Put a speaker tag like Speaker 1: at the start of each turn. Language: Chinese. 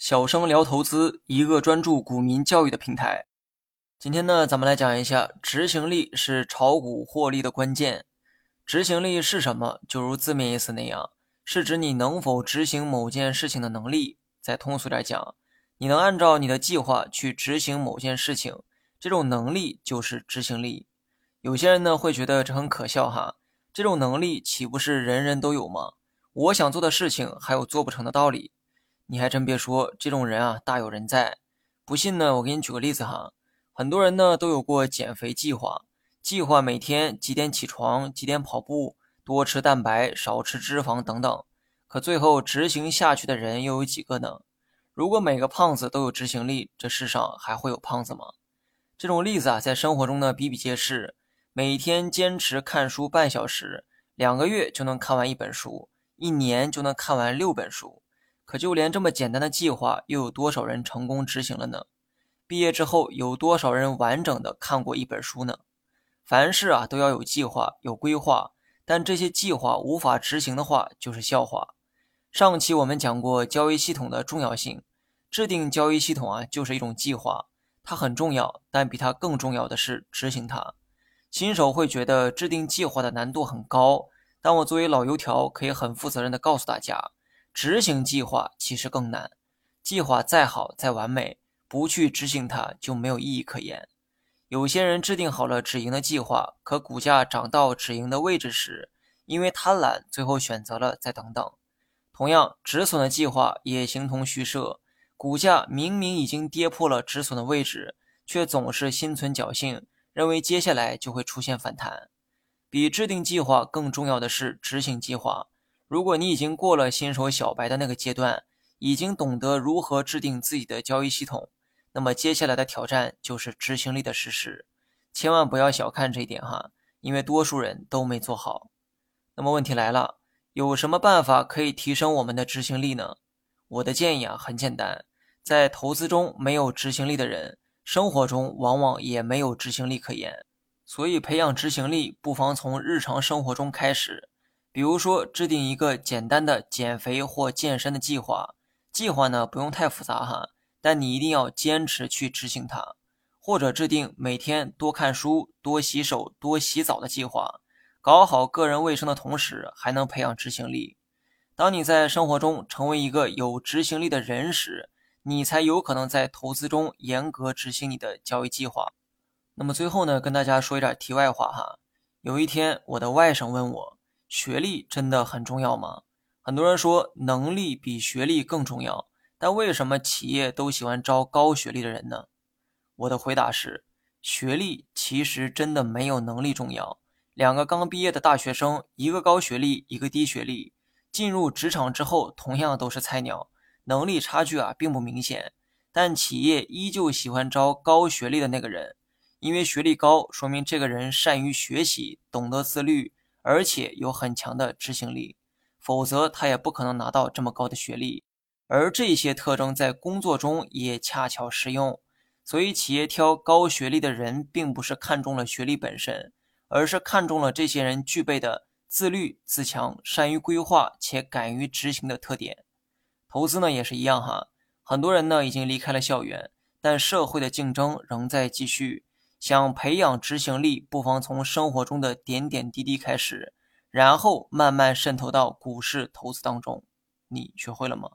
Speaker 1: 小生聊投资，一个专注股民教育的平台。今天呢，咱们来讲一下，执行力是炒股获利的关键。执行力是什么？就如字面意思那样，是指你能否执行某件事情的能力。再通俗点讲，你能按照你的计划去执行某件事情，这种能力就是执行力。有些人呢会觉得这很可笑哈，这种能力岂不是人人都有吗？我想做的事情还有做不成的道理？你还真别说，这种人啊大有人在。不信呢，我给你举个例子哈。很多人呢都有过减肥计划，计划每天几点起床，几点跑步，多吃蛋白，少吃脂肪等等。可最后执行下去的人又有几个呢？如果每个胖子都有执行力，这世上还会有胖子吗？这种例子啊，在生活中呢比比皆是。每天坚持看书半小时，两个月就能看完一本书，一年就能看完六本书。可就连这么简单的计划，又有多少人成功执行了呢？毕业之后，有多少人完整的看过一本书呢？凡事啊都要有计划、有规划，但这些计划无法执行的话，就是笑话。上期我们讲过交易系统的重要性，制定交易系统啊就是一种计划，它很重要，但比它更重要的是执行它。新手会觉得制定计划的难度很高，但我作为老油条，可以很负责任的告诉大家。执行计划其实更难，计划再好再完美，不去执行它就没有意义可言。有些人制定好了止盈的计划，可股价涨到止盈的位置时，因为贪婪，最后选择了再等等。同样，止损的计划也形同虚设，股价明明已经跌破了止损的位置，却总是心存侥幸，认为接下来就会出现反弹。比制定计划更重要的是执行计划。如果你已经过了新手小白的那个阶段，已经懂得如何制定自己的交易系统，那么接下来的挑战就是执行力的实施。千万不要小看这一点哈，因为多数人都没做好。那么问题来了，有什么办法可以提升我们的执行力呢？我的建议啊很简单，在投资中没有执行力的人，生活中往往也没有执行力可言。所以培养执行力，不妨从日常生活中开始。比如说，制定一个简单的减肥或健身的计划，计划呢不用太复杂哈，但你一定要坚持去执行它。或者制定每天多看书、多洗手、多洗澡的计划，搞好个人卫生的同时，还能培养执行力。当你在生活中成为一个有执行力的人时，你才有可能在投资中严格执行你的交易计划。那么最后呢，跟大家说一点题外话哈。有一天，我的外甥问我。学历真的很重要吗？很多人说能力比学历更重要，但为什么企业都喜欢招高学历的人呢？我的回答是，学历其实真的没有能力重要。两个刚毕业的大学生，一个高学历，一个低学历，进入职场之后同样都是菜鸟，能力差距啊并不明显，但企业依旧喜欢招高学历的那个人，因为学历高说明这个人善于学习，懂得自律。而且有很强的执行力，否则他也不可能拿到这么高的学历。而这些特征在工作中也恰巧适用。所以，企业挑高学历的人，并不是看中了学历本身，而是看中了这些人具备的自律、自强、善于规划且敢于执行的特点。投资呢也是一样哈，很多人呢已经离开了校园，但社会的竞争仍在继续。想培养执行力不妨从生活中的点点滴滴开始然后慢慢渗透到股市投资当中。你学会了吗？